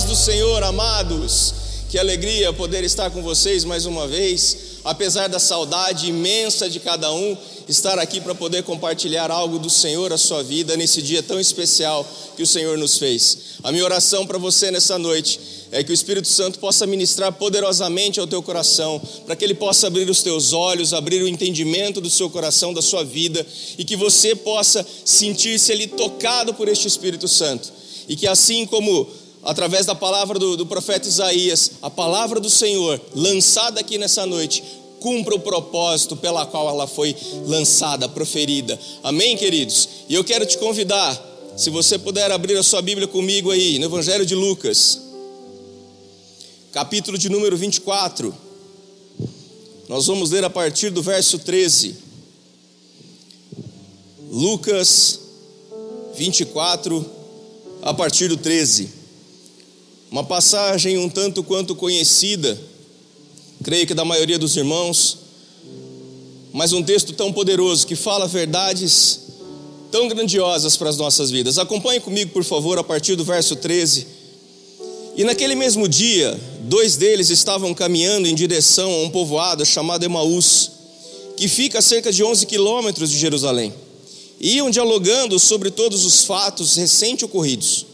paz do Senhor, amados. Que alegria poder estar com vocês mais uma vez, apesar da saudade imensa de cada um, estar aqui para poder compartilhar algo do Senhor a sua vida nesse dia tão especial que o Senhor nos fez. A minha oração para você nessa noite é que o Espírito Santo possa ministrar poderosamente ao teu coração, para que ele possa abrir os teus olhos, abrir o entendimento do seu coração, da sua vida, e que você possa sentir-se ali tocado por este Espírito Santo. E que assim como através da palavra do, do profeta Isaías, a palavra do Senhor, lançada aqui nessa noite, cumpra o propósito pela qual ela foi lançada, proferida. Amém, queridos? E eu quero te convidar, se você puder abrir a sua Bíblia comigo aí, no Evangelho de Lucas, capítulo de número 24. Nós vamos ler a partir do verso 13. Lucas 24, a partir do 13. Uma passagem um tanto quanto conhecida, creio que da maioria dos irmãos, mas um texto tão poderoso que fala verdades tão grandiosas para as nossas vidas. Acompanhe comigo, por favor, a partir do verso 13. E naquele mesmo dia, dois deles estavam caminhando em direção a um povoado chamado Emaús, que fica a cerca de 11 quilômetros de Jerusalém. E iam dialogando sobre todos os fatos recente ocorridos.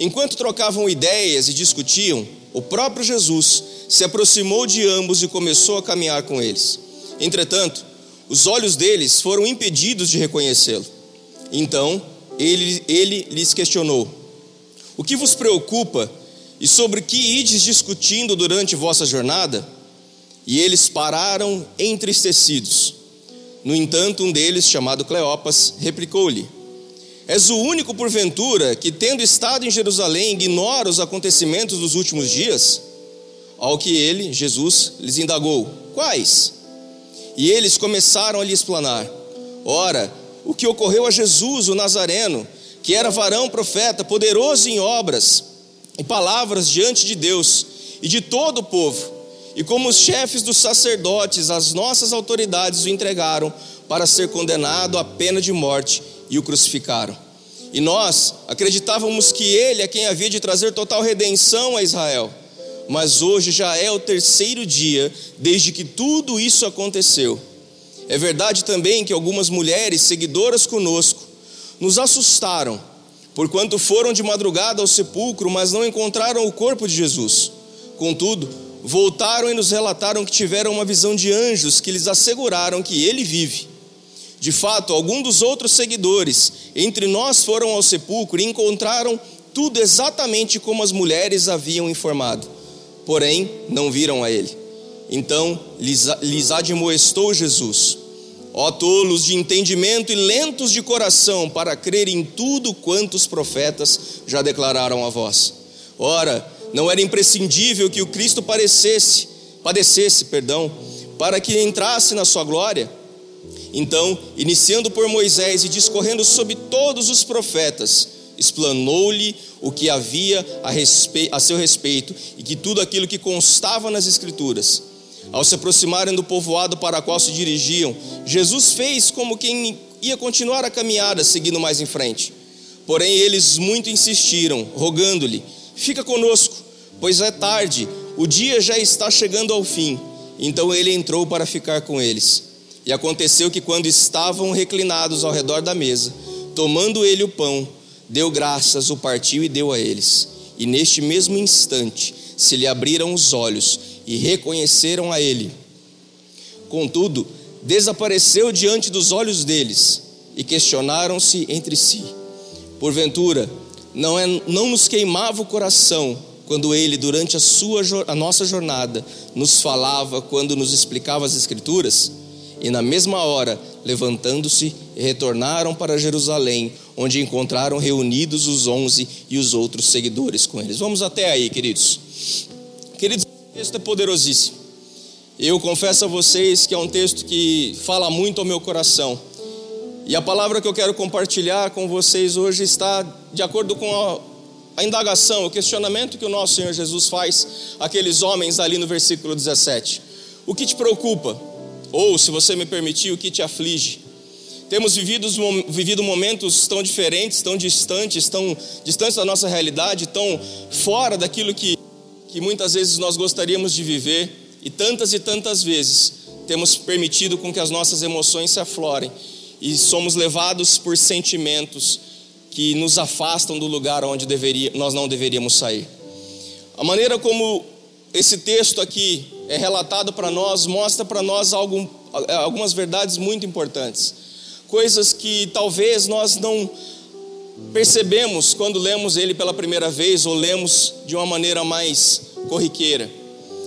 Enquanto trocavam ideias e discutiam, o próprio Jesus se aproximou de ambos e começou a caminhar com eles. Entretanto, os olhos deles foram impedidos de reconhecê-lo. Então, ele, ele lhes questionou: O que vos preocupa e sobre que ides discutindo durante vossa jornada? E eles pararam entristecidos. No entanto, um deles, chamado Cleopas, replicou-lhe: És o único, porventura, que, tendo estado em Jerusalém, ignora os acontecimentos dos últimos dias? Ao que ele, Jesus, lhes indagou: Quais? E eles começaram a lhe explanar: Ora, o que ocorreu a Jesus, o Nazareno, que era varão profeta, poderoso em obras e palavras diante de Deus e de todo o povo, e como os chefes dos sacerdotes, as nossas autoridades o entregaram para ser condenado à pena de morte e o crucificaram. E nós acreditávamos que ele é quem havia de trazer total redenção a Israel. Mas hoje já é o terceiro dia desde que tudo isso aconteceu. É verdade também que algumas mulheres seguidoras conosco nos assustaram, porquanto foram de madrugada ao sepulcro, mas não encontraram o corpo de Jesus. Contudo, voltaram e nos relataram que tiveram uma visão de anjos que lhes asseguraram que ele vive. De fato, alguns dos outros seguidores entre nós foram ao sepulcro e encontraram tudo exatamente como as mulheres haviam informado, porém não viram a ele. Então lhes, lhes admoestou Jesus: Ó tolos de entendimento e lentos de coração, para crer em tudo quanto os profetas já declararam a vós. Ora, não era imprescindível que o Cristo parecesse, padecesse, perdão, para que entrasse na sua glória? Então, iniciando por Moisés e discorrendo sobre todos os profetas, explanou-lhe o que havia a, a, seu respeito e que tudo aquilo que constava nas Escrituras. Ao se aproximarem do povoado para qual se dirigiam, Jesus fez como quem ia continuar a caminhada, seguindo mais em frente. Porém, eles muito insistiram, rogando-lhe: Fica conosco, pois é tarde, o dia já está chegando ao fim. Então ele entrou para ficar com eles. E aconteceu que, quando estavam reclinados ao redor da mesa, tomando ele o pão, deu graças, o partiu e deu a eles. E neste mesmo instante se lhe abriram os olhos e reconheceram a ele. Contudo, desapareceu diante dos olhos deles e questionaram-se entre si: Porventura, não, é, não nos queimava o coração quando ele, durante a, sua, a nossa jornada, nos falava, quando nos explicava as Escrituras? E na mesma hora, levantando-se, retornaram para Jerusalém, onde encontraram reunidos os onze e os outros seguidores com eles. Vamos até aí, queridos. Queridos, o texto é poderosíssimo. Eu confesso a vocês que é um texto que fala muito ao meu coração. E a palavra que eu quero compartilhar com vocês hoje está de acordo com a, a indagação, o questionamento que o nosso Senhor Jesus faz àqueles homens ali no versículo 17. O que te preocupa? Ou, se você me permitir, o que te aflige? temos vivido, vivido momentos tão diferentes, tão distantes, tão distantes da nossa realidade, tão fora daquilo que, que muitas vezes nós gostaríamos de viver, e tantas e tantas vezes temos permitido com que as nossas emoções se aflorem e somos levados por sentimentos que nos afastam do lugar onde deveria, nós não deveríamos sair. A maneira como esse texto aqui é relatado para nós mostra para nós algum, algumas verdades muito importantes, coisas que talvez nós não percebemos quando lemos ele pela primeira vez ou lemos de uma maneira mais corriqueira.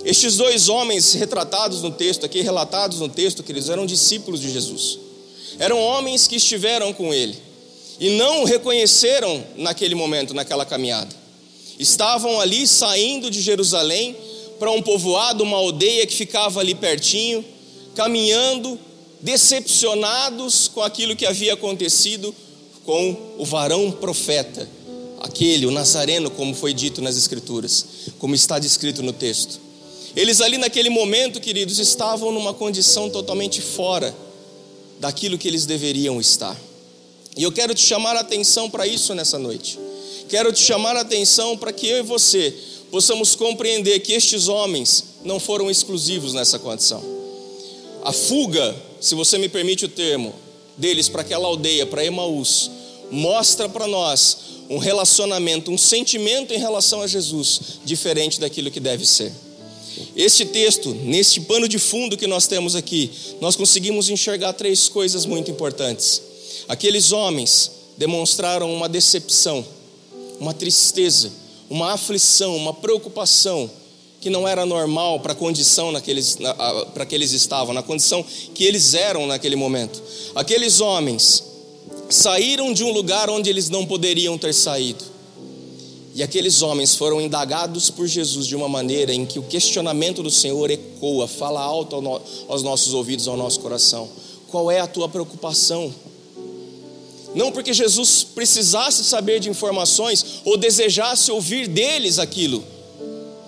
Estes dois homens retratados no texto aqui, relatados no texto, que eles eram discípulos de Jesus. Eram homens que estiveram com ele e não o reconheceram naquele momento, naquela caminhada. Estavam ali saindo de Jerusalém para um povoado, uma aldeia que ficava ali pertinho, caminhando, decepcionados com aquilo que havia acontecido com o varão profeta, aquele, o Nazareno, como foi dito nas Escrituras, como está descrito no texto. Eles ali naquele momento, queridos, estavam numa condição totalmente fora daquilo que eles deveriam estar. E eu quero te chamar a atenção para isso nessa noite. Quero te chamar a atenção para que eu e você possamos compreender que estes homens não foram exclusivos nessa condição. A fuga, se você me permite o termo, deles para aquela aldeia, para Emaús, mostra para nós um relacionamento, um sentimento em relação a Jesus diferente daquilo que deve ser. Este texto, neste pano de fundo que nós temos aqui, nós conseguimos enxergar três coisas muito importantes. Aqueles homens demonstraram uma decepção, uma tristeza, uma aflição, uma preocupação que não era normal para a condição para que eles estavam, na condição que eles eram naquele momento. Aqueles homens saíram de um lugar onde eles não poderiam ter saído. E aqueles homens foram indagados por Jesus de uma maneira em que o questionamento do Senhor ecoa, fala alto aos nossos ouvidos, ao nosso coração. Qual é a tua preocupação? Não porque Jesus precisasse saber de informações ou desejasse ouvir deles aquilo,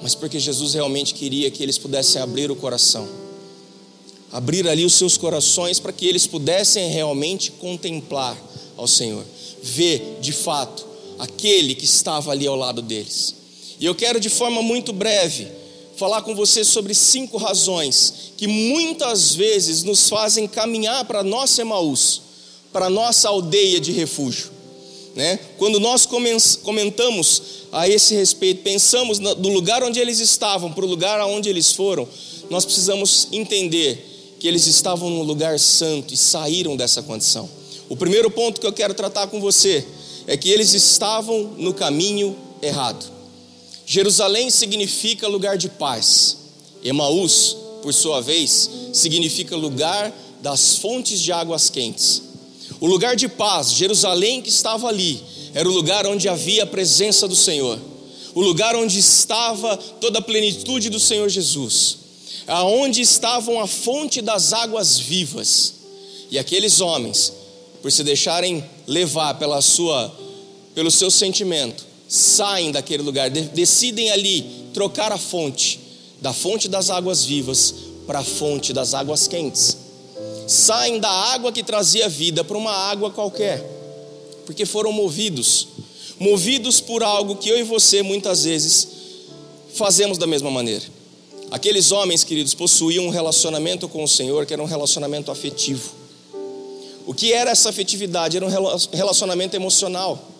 mas porque Jesus realmente queria que eles pudessem abrir o coração, abrir ali os seus corações para que eles pudessem realmente contemplar ao Senhor, ver de fato aquele que estava ali ao lado deles. E eu quero de forma muito breve falar com você sobre cinco razões que muitas vezes nos fazem caminhar para nossa Emaús, para nossa aldeia de refúgio. Né? Quando nós comentamos a esse respeito, pensamos do lugar onde eles estavam para o lugar aonde eles foram, nós precisamos entender que eles estavam num lugar santo e saíram dessa condição. O primeiro ponto que eu quero tratar com você é que eles estavam no caminho errado. Jerusalém significa lugar de paz. Emaús, por sua vez, significa lugar das fontes de águas quentes. O lugar de paz, Jerusalém que estava ali, era o lugar onde havia a presença do Senhor, o lugar onde estava toda a plenitude do Senhor Jesus, aonde estavam a fonte das águas vivas. E aqueles homens por se deixarem levar pela sua, pelo seu sentimento, saem daquele lugar, decidem ali trocar a fonte, da fonte das águas vivas para a fonte das águas quentes. Saem da água que trazia vida para uma água qualquer, porque foram movidos, movidos por algo que eu e você muitas vezes fazemos da mesma maneira. Aqueles homens, queridos, possuíam um relacionamento com o Senhor que era um relacionamento afetivo o que era essa afetividade? Era um relacionamento emocional.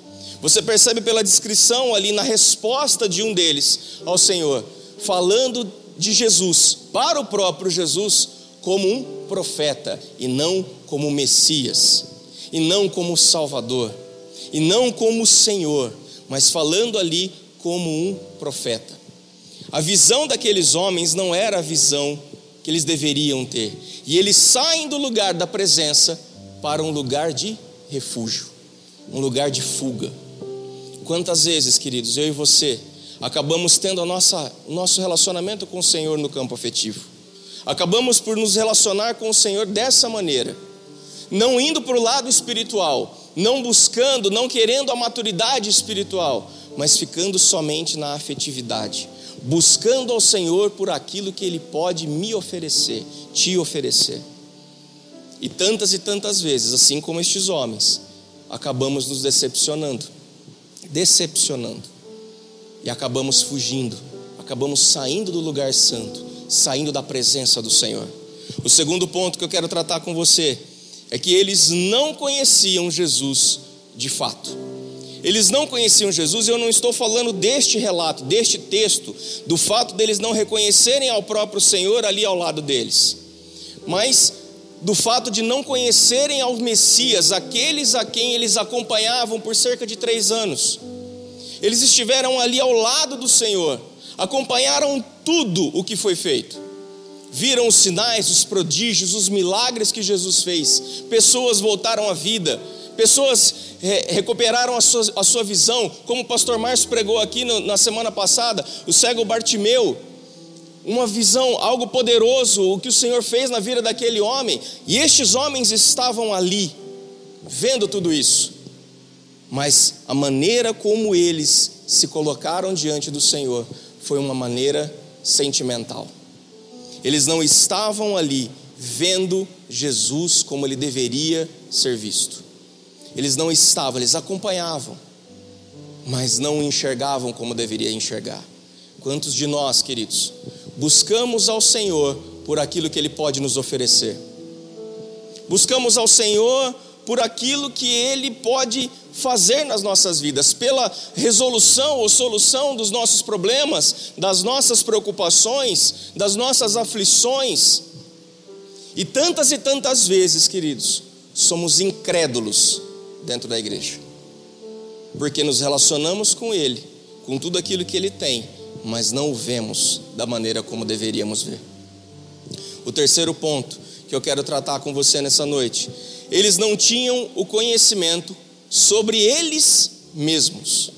Você percebe pela descrição ali na resposta de um deles ao Senhor, falando de Jesus, para o próprio Jesus, como um profeta e não como Messias, e não como Salvador, e não como Senhor, mas falando ali como um profeta. A visão daqueles homens não era a visão que eles deveriam ter, e eles saem do lugar da presença para um lugar de refúgio, um lugar de fuga. Quantas vezes, queridos, eu e você acabamos tendo a nossa, o nosso relacionamento com o Senhor no campo afetivo. Acabamos por nos relacionar com o Senhor dessa maneira, não indo para o lado espiritual, não buscando, não querendo a maturidade espiritual, mas ficando somente na afetividade, buscando ao Senhor por aquilo que Ele pode me oferecer, te oferecer. E tantas e tantas vezes, assim como estes homens, acabamos nos decepcionando decepcionando e acabamos fugindo, acabamos saindo do lugar santo, saindo da presença do Senhor. O segundo ponto que eu quero tratar com você é que eles não conheciam Jesus de fato. Eles não conheciam Jesus, e eu não estou falando deste relato, deste texto, do fato deles não reconhecerem ao próprio Senhor ali ao lado deles, mas do fato de não conhecerem ao Messias, aqueles a quem eles acompanhavam por cerca de três anos. Eles estiveram ali ao lado do Senhor, acompanharam tudo o que foi feito, viram os sinais, os prodígios, os milagres que Jesus fez, pessoas voltaram à vida, pessoas recuperaram a sua, a sua visão, como o pastor Márcio pregou aqui no, na semana passada, o cego Bartimeu, uma visão, algo poderoso, o que o Senhor fez na vida daquele homem, e estes homens estavam ali, vendo tudo isso, mas a maneira como eles se colocaram diante do Senhor foi uma maneira sentimental. Eles não estavam ali vendo Jesus como ele deveria ser visto. Eles não estavam, eles acompanhavam, mas não enxergavam como deveria enxergar. Quantos de nós, queridos, buscamos ao Senhor por aquilo que Ele pode nos oferecer. Buscamos ao Senhor por aquilo que Ele pode fazer nas nossas vidas, pela resolução ou solução dos nossos problemas, das nossas preocupações, das nossas aflições. E tantas e tantas vezes, queridos, somos incrédulos dentro da igreja, porque nos relacionamos com Ele, com tudo aquilo que Ele tem, mas não o vemos da maneira como deveríamos ver. O terceiro ponto que eu quero tratar com você nessa noite: eles não tinham o conhecimento sobre eles mesmos.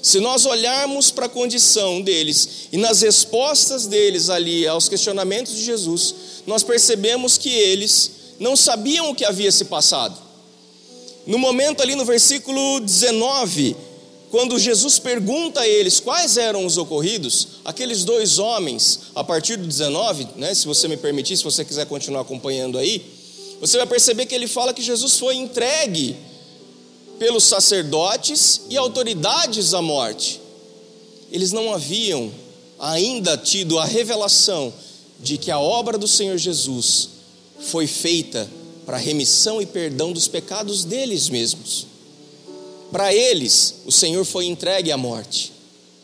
Se nós olharmos para a condição deles e nas respostas deles ali aos questionamentos de Jesus, nós percebemos que eles não sabiam o que havia se passado. No momento ali no versículo 19, quando Jesus pergunta a eles quais eram os ocorridos, aqueles dois homens, a partir do 19, né, se você me permitir, se você quiser continuar acompanhando aí, você vai perceber que ele fala que Jesus foi entregue pelos sacerdotes e autoridades à morte. Eles não haviam ainda tido a revelação de que a obra do Senhor Jesus foi feita para remissão e perdão dos pecados deles mesmos. Para eles, o Senhor foi entregue à morte.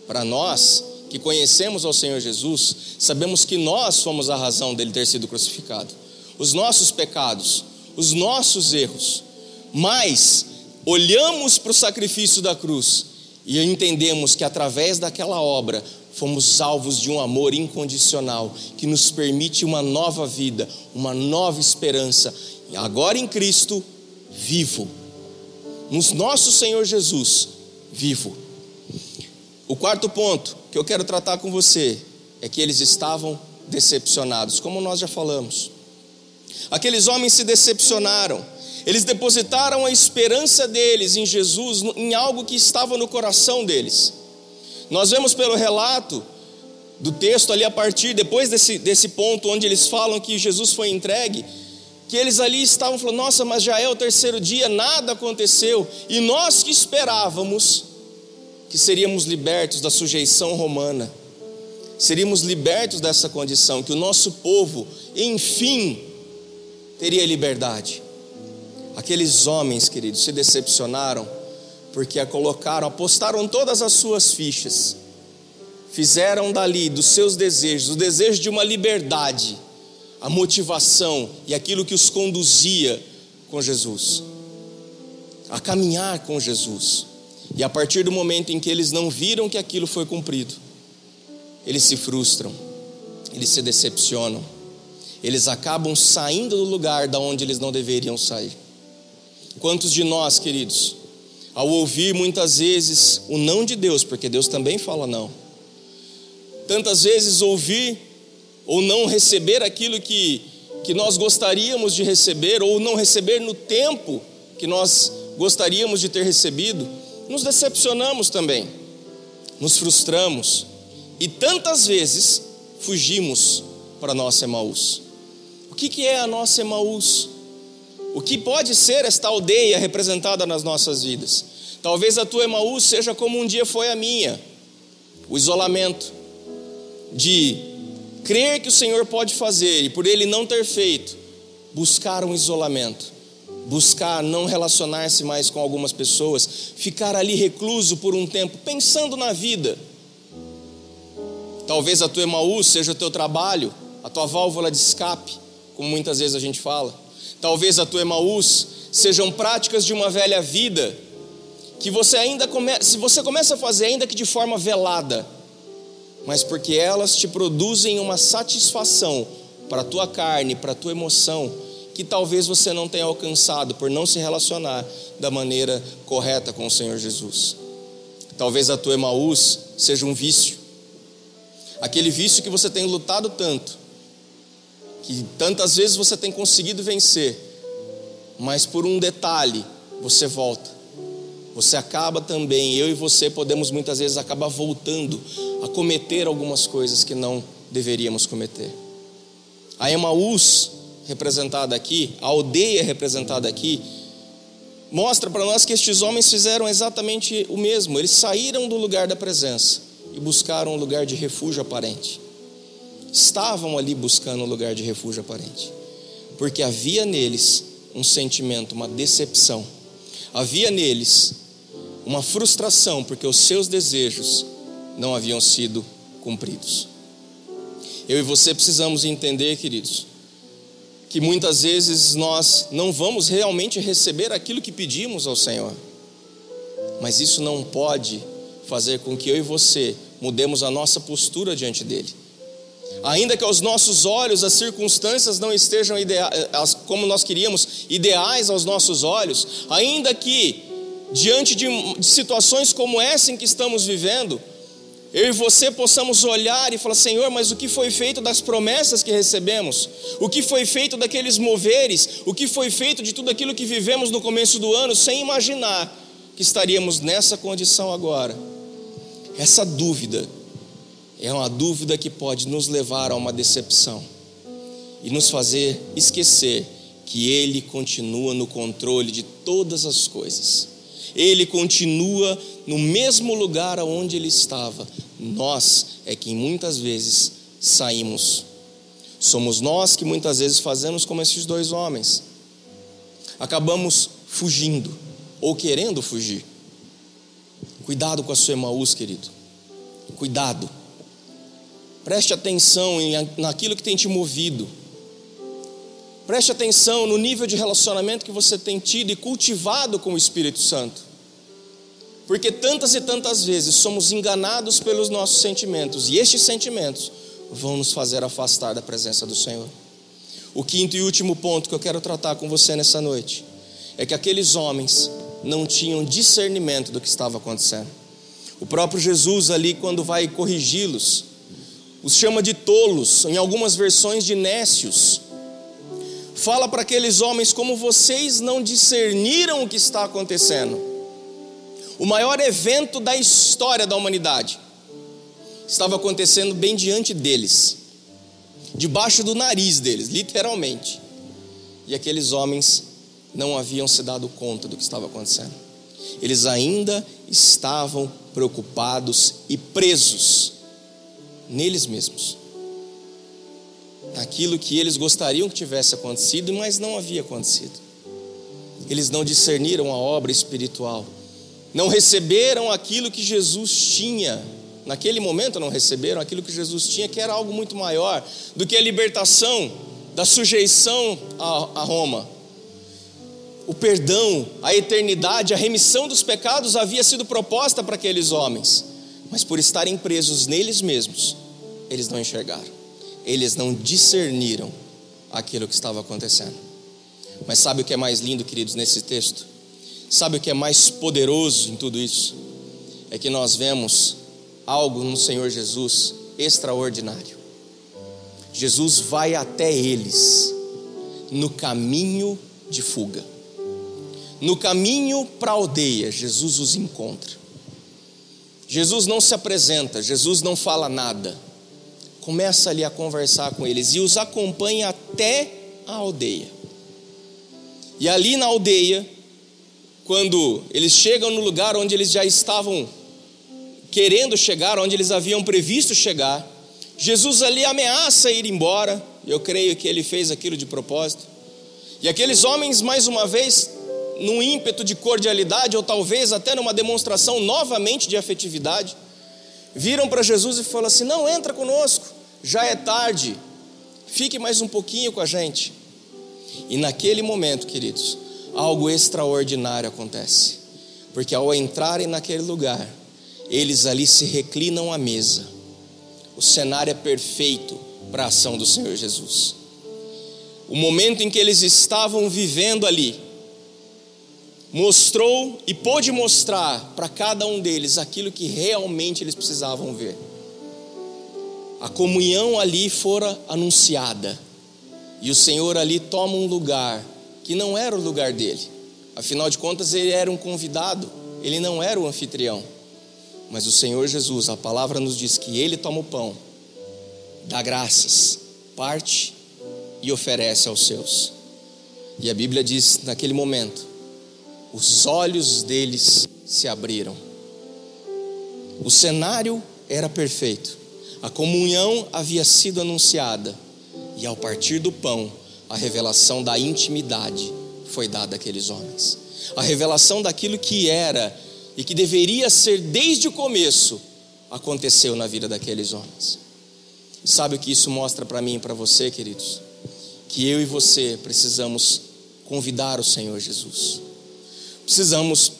Para nós, que conhecemos ao Senhor Jesus, sabemos que nós fomos a razão dele ter sido crucificado. Os nossos pecados, os nossos erros. Mas olhamos para o sacrifício da cruz e entendemos que através daquela obra fomos alvos de um amor incondicional que nos permite uma nova vida, uma nova esperança, agora em Cristo, vivo no nosso Senhor Jesus vivo. O quarto ponto que eu quero tratar com você é que eles estavam decepcionados, como nós já falamos. Aqueles homens se decepcionaram, eles depositaram a esperança deles em Jesus, em algo que estava no coração deles. Nós vemos pelo relato do texto ali a partir, depois desse, desse ponto onde eles falam que Jesus foi entregue, que eles ali estavam falando: nossa, mas já é o terceiro dia, nada aconteceu, e nós que esperávamos que seríamos libertos da sujeição romana, seríamos libertos dessa condição, que o nosso povo, enfim, teria liberdade. Aqueles homens, queridos, se decepcionaram porque a colocaram, apostaram todas as suas fichas, fizeram dali dos seus desejos, o desejo de uma liberdade, a motivação e aquilo que os conduzia com Jesus, a caminhar com Jesus. E a partir do momento em que eles não viram que aquilo foi cumprido, eles se frustram, eles se decepcionam, eles acabam saindo do lugar da onde eles não deveriam sair. Quantos de nós, queridos, ao ouvir muitas vezes o não de Deus, porque Deus também fala não, tantas vezes ouvir ou não receber aquilo que, que nós gostaríamos de receber, ou não receber no tempo que nós gostaríamos de ter recebido, nos decepcionamos também, nos frustramos e tantas vezes fugimos para a nossa Emaús. O que, que é a nossa Emaús? O que pode ser esta aldeia representada nas nossas vidas? Talvez a tua Emaús seja como um dia foi a minha, o isolamento, de crer que o Senhor pode fazer e por ele não ter feito, buscar um isolamento, buscar não relacionar-se mais com algumas pessoas, ficar ali recluso por um tempo, pensando na vida. Talvez a tua Emaús seja o teu trabalho, a tua válvula de escape, como muitas vezes a gente fala. Talvez a tua Emaús sejam práticas de uma velha vida que você ainda começa, se você começa a fazer ainda que de forma velada, mas porque elas te produzem uma satisfação para a tua carne, para a tua emoção, que talvez você não tenha alcançado por não se relacionar da maneira correta com o Senhor Jesus. Talvez a tua Emaús seja um vício, aquele vício que você tem lutado tanto, que tantas vezes você tem conseguido vencer, mas por um detalhe você volta. Você acaba também, eu e você podemos muitas vezes acabar voltando a cometer algumas coisas que não deveríamos cometer. A Emaús, representada aqui, a aldeia representada aqui, mostra para nós que estes homens fizeram exatamente o mesmo. Eles saíram do lugar da presença e buscaram um lugar de refúgio aparente estavam ali buscando um lugar de refúgio aparente, porque havia neles um sentimento, uma decepção, havia neles uma frustração, porque os seus desejos não haviam sido cumpridos. Eu e você precisamos entender, queridos, que muitas vezes nós não vamos realmente receber aquilo que pedimos ao Senhor, mas isso não pode fazer com que eu e você mudemos a nossa postura diante dele. Ainda que aos nossos olhos as circunstâncias não estejam como nós queríamos, ideais aos nossos olhos, ainda que diante de, de situações como essa em que estamos vivendo, eu e você possamos olhar e falar: Senhor, mas o que foi feito das promessas que recebemos? O que foi feito daqueles moveres? O que foi feito de tudo aquilo que vivemos no começo do ano, sem imaginar que estaríamos nessa condição agora? Essa dúvida é uma dúvida que pode nos levar a uma decepção e nos fazer esquecer que Ele continua no controle de todas as coisas. Ele continua no mesmo lugar aonde Ele estava. Nós é que muitas vezes saímos. Somos nós que muitas vezes fazemos como esses dois homens. Acabamos fugindo ou querendo fugir. Cuidado com a sua Emaús, querido. Cuidado. Preste atenção naquilo que tem te movido. Preste atenção no nível de relacionamento que você tem tido e cultivado com o Espírito Santo. Porque tantas e tantas vezes somos enganados pelos nossos sentimentos, e estes sentimentos vão nos fazer afastar da presença do Senhor. O quinto e último ponto que eu quero tratar com você nessa noite é que aqueles homens não tinham discernimento do que estava acontecendo. O próprio Jesus, ali, quando vai corrigi-los, os chama de tolos, em algumas versões de nécios. Fala para aqueles homens como vocês não discerniram o que está acontecendo. O maior evento da história da humanidade estava acontecendo bem diante deles, debaixo do nariz deles, literalmente. E aqueles homens não haviam se dado conta do que estava acontecendo. Eles ainda estavam preocupados e presos neles mesmos. Aquilo que eles gostariam que tivesse acontecido, mas não havia acontecido. Eles não discerniram a obra espiritual, não receberam aquilo que Jesus tinha. Naquele momento não receberam aquilo que Jesus tinha, que era algo muito maior do que a libertação da sujeição a, Roma. O perdão, a eternidade, a remissão dos pecados havia sido proposta para aqueles homens mas por estarem presos neles mesmos, eles não enxergaram, eles não discerniram aquilo que estava acontecendo. Mas sabe o que é mais lindo, queridos, nesse texto? Sabe o que é mais poderoso em tudo isso? É que nós vemos algo no Senhor Jesus extraordinário. Jesus vai até eles no caminho de fuga. No caminho para a aldeia, Jesus os encontra. Jesus não se apresenta, Jesus não fala nada. Começa ali a conversar com eles e os acompanha até a aldeia. E ali na aldeia, quando eles chegam no lugar onde eles já estavam querendo chegar, onde eles haviam previsto chegar, Jesus ali ameaça ir embora, eu creio que ele fez aquilo de propósito. E aqueles homens, mais uma vez, num ímpeto de cordialidade, ou talvez até numa demonstração novamente de afetividade, viram para Jesus e falaram assim: Não, entra conosco, já é tarde, fique mais um pouquinho com a gente. E naquele momento, queridos, algo extraordinário acontece, porque ao entrarem naquele lugar, eles ali se reclinam à mesa, o cenário é perfeito para a ação do Senhor Jesus. O momento em que eles estavam vivendo ali, mostrou e pôde mostrar para cada um deles aquilo que realmente eles precisavam ver. A comunhão ali fora anunciada, e o Senhor ali toma um lugar que não era o lugar dele, afinal de contas, ele era um convidado, ele não era o anfitrião. Mas o Senhor Jesus, a palavra nos diz que ele toma o pão, dá graças, parte e oferece aos seus. E a Bíblia diz naquele momento os olhos deles se abriram. O cenário era perfeito, a comunhão havia sido anunciada, e ao partir do pão, a revelação da intimidade foi dada àqueles homens. A revelação daquilo que era e que deveria ser desde o começo aconteceu na vida daqueles homens. Sabe o que isso mostra para mim e para você, queridos? Que eu e você precisamos convidar o Senhor Jesus precisamos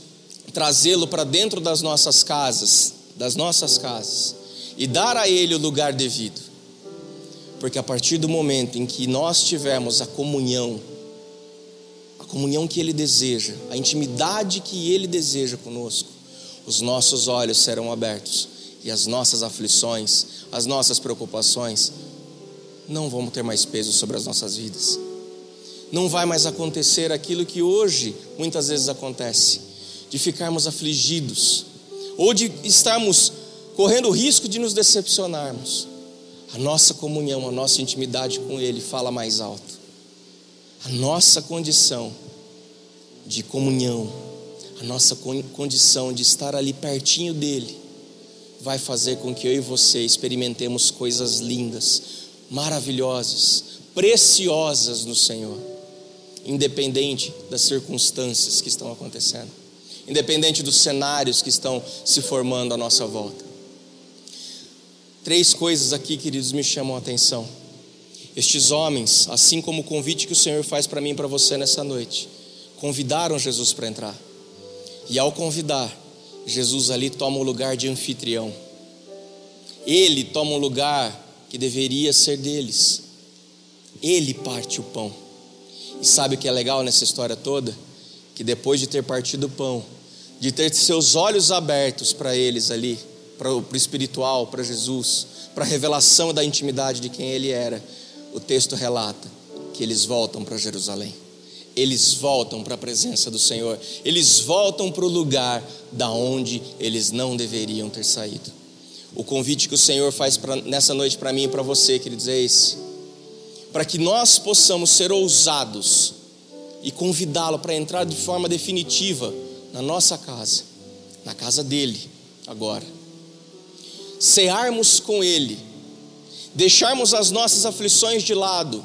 trazê-lo para dentro das nossas casas, das nossas casas, e dar a ele o lugar devido. Porque a partir do momento em que nós tivermos a comunhão, a comunhão que ele deseja, a intimidade que ele deseja conosco, os nossos olhos serão abertos e as nossas aflições, as nossas preocupações não vão ter mais peso sobre as nossas vidas não vai mais acontecer aquilo que hoje muitas vezes acontece, de ficarmos afligidos, ou de estarmos correndo o risco de nos decepcionarmos. A nossa comunhão, a nossa intimidade com Ele fala mais alto. A nossa condição de comunhão, a nossa condição de estar ali pertinho dEle, vai fazer com que eu e você experimentemos coisas lindas, maravilhosas, preciosas no Senhor independente das circunstâncias que estão acontecendo, independente dos cenários que estão se formando à nossa volta. Três coisas aqui, queridos, me chamam a atenção. Estes homens, assim como o convite que o Senhor faz para mim e para você nessa noite, convidaram Jesus para entrar. E ao convidar, Jesus ali toma o lugar de anfitrião. Ele toma o lugar que deveria ser deles. Ele parte o pão. E sabe o que é legal nessa história toda? Que depois de ter partido o pão, de ter seus olhos abertos para eles ali, para o espiritual, para Jesus, para a revelação da intimidade de quem ele era, o texto relata que eles voltam para Jerusalém. Eles voltam para a presença do Senhor. Eles voltam para o lugar da onde eles não deveriam ter saído. O convite que o Senhor faz pra, nessa noite para mim e para você, queridos, é esse para que nós possamos ser ousados e convidá-lo para entrar de forma definitiva na nossa casa, na casa dele, agora. Cearmos com ele, deixarmos as nossas aflições de lado,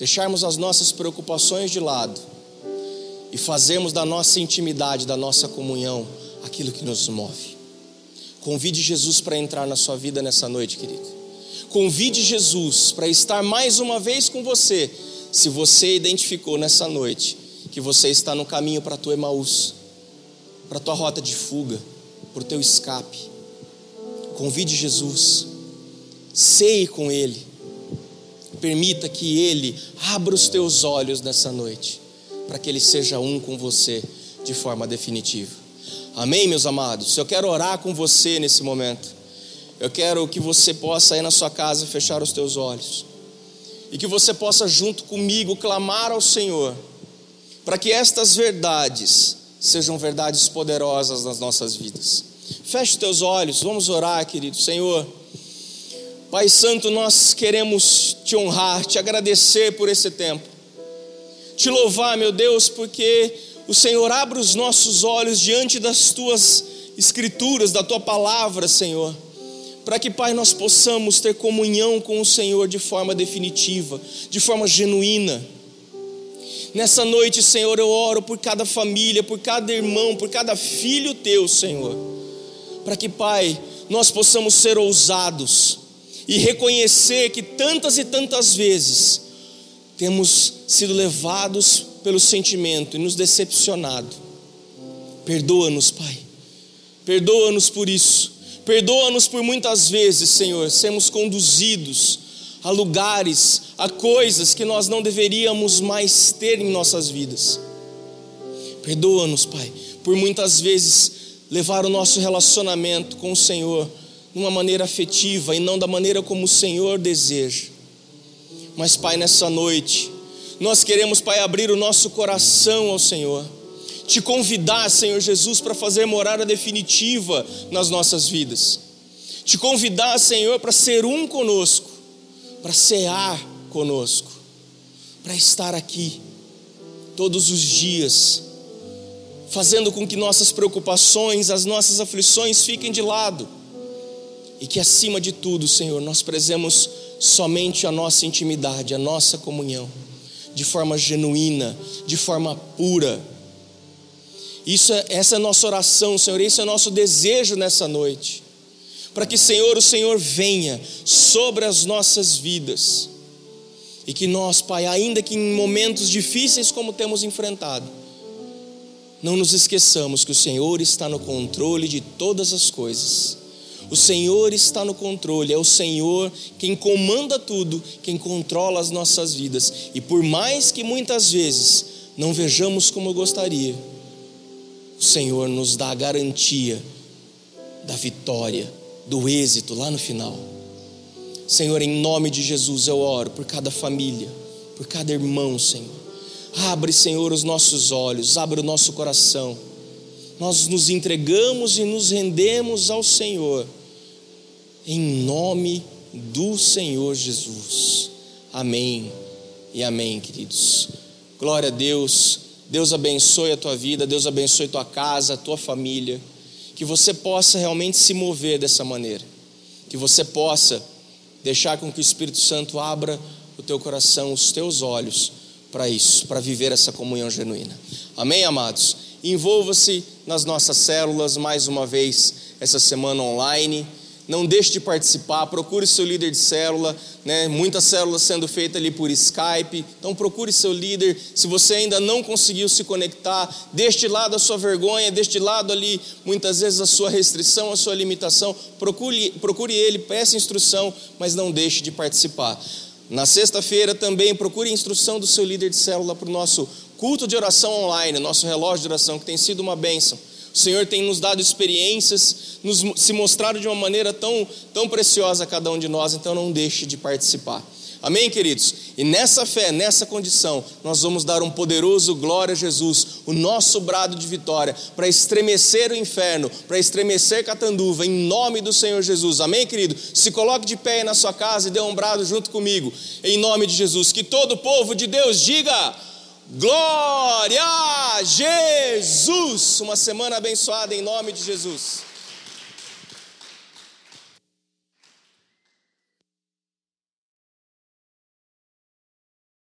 deixarmos as nossas preocupações de lado e fazermos da nossa intimidade, da nossa comunhão, aquilo que nos move. Convide Jesus para entrar na sua vida nessa noite, querido. Convide Jesus para estar mais uma vez com você, se você identificou nessa noite que você está no caminho para a tua Emaús, para a tua rota de fuga, para o teu escape. Convide Jesus, ceie com Ele, permita que Ele abra os teus olhos nessa noite, para que Ele seja um com você de forma definitiva. Amém, meus amados? Eu quero orar com você nesse momento. Eu quero que você possa ir na sua casa fechar os teus olhos e que você possa junto comigo clamar ao Senhor para que estas verdades sejam verdades poderosas nas nossas vidas. Feche os teus olhos, vamos orar, querido Senhor. Pai Santo, nós queremos te honrar, te agradecer por esse tempo. te louvar, meu Deus, porque o Senhor abre os nossos olhos diante das tuas escrituras, da tua palavra, Senhor, para que, Pai, nós possamos ter comunhão com o Senhor de forma definitiva, de forma genuína. Nessa noite, Senhor, eu oro por cada família, por cada irmão, por cada filho teu, Senhor, para que, Pai, nós possamos ser ousados e reconhecer que tantas e tantas vezes temos sido levados pelo sentimento e nos decepcionado. Perdoa-nos, Pai. Perdoa-nos por isso. Perdoa-nos por muitas vezes, Senhor, sermos conduzidos a lugares, a coisas que nós não deveríamos mais ter em nossas vidas. Perdoa-nos, Pai, por muitas vezes levar o nosso relacionamento com o Senhor de uma maneira afetiva e não da maneira como o Senhor deseja. Mas, Pai, nessa noite, nós queremos, Pai, abrir o nosso coração ao Senhor, te convidar, Senhor Jesus, para fazer morada definitiva nas nossas vidas, te convidar, Senhor, para ser um conosco, para cear conosco, para estar aqui todos os dias, fazendo com que nossas preocupações, as nossas aflições fiquem de lado e que acima de tudo, Senhor, nós prezemos somente a nossa intimidade, a nossa comunhão, de forma genuína, de forma pura. Isso é, essa é a nossa oração, Senhor, esse é o nosso desejo nessa noite. Para que, Senhor, o Senhor venha sobre as nossas vidas. E que nós, Pai, ainda que em momentos difíceis como temos enfrentado, não nos esqueçamos que o Senhor está no controle de todas as coisas o Senhor está no controle, é o Senhor quem comanda tudo, quem controla as nossas vidas. E por mais que muitas vezes não vejamos como eu gostaria, o Senhor nos dá a garantia da vitória, do êxito lá no final. Senhor, em nome de Jesus eu oro por cada família, por cada irmão, Senhor. Abre, Senhor, os nossos olhos, abre o nosso coração. Nós nos entregamos e nos rendemos ao Senhor em nome do Senhor Jesus. Amém e amém, queridos. Glória a Deus. Deus abençoe a tua vida, Deus abençoe tua casa, a tua família. Que você possa realmente se mover dessa maneira. Que você possa deixar com que o Espírito Santo abra o teu coração, os teus olhos para isso, para viver essa comunhão genuína. Amém, amados? Envolva-se nas nossas células mais uma vez essa semana online não deixe de participar, procure seu líder de célula, né? muitas células sendo feitas ali por Skype, então procure seu líder, se você ainda não conseguiu se conectar, deixe de lado a sua vergonha, deixe de lado ali muitas vezes a sua restrição, a sua limitação, procure, procure ele, peça instrução, mas não deixe de participar. Na sexta-feira também procure a instrução do seu líder de célula para o nosso culto de oração online, nosso relógio de oração, que tem sido uma bênção. O Senhor tem nos dado experiências, nos se mostrado de uma maneira tão, tão preciosa a cada um de nós, então não deixe de participar. Amém, queridos? E nessa fé, nessa condição, nós vamos dar um poderoso glória a Jesus, o nosso brado de vitória, para estremecer o inferno, para estremecer Catanduva, em nome do Senhor Jesus. Amém, querido? Se coloque de pé aí na sua casa e dê um brado junto comigo, em nome de Jesus. Que todo o povo de Deus diga. Glória a Jesus! Uma semana abençoada em nome de Jesus.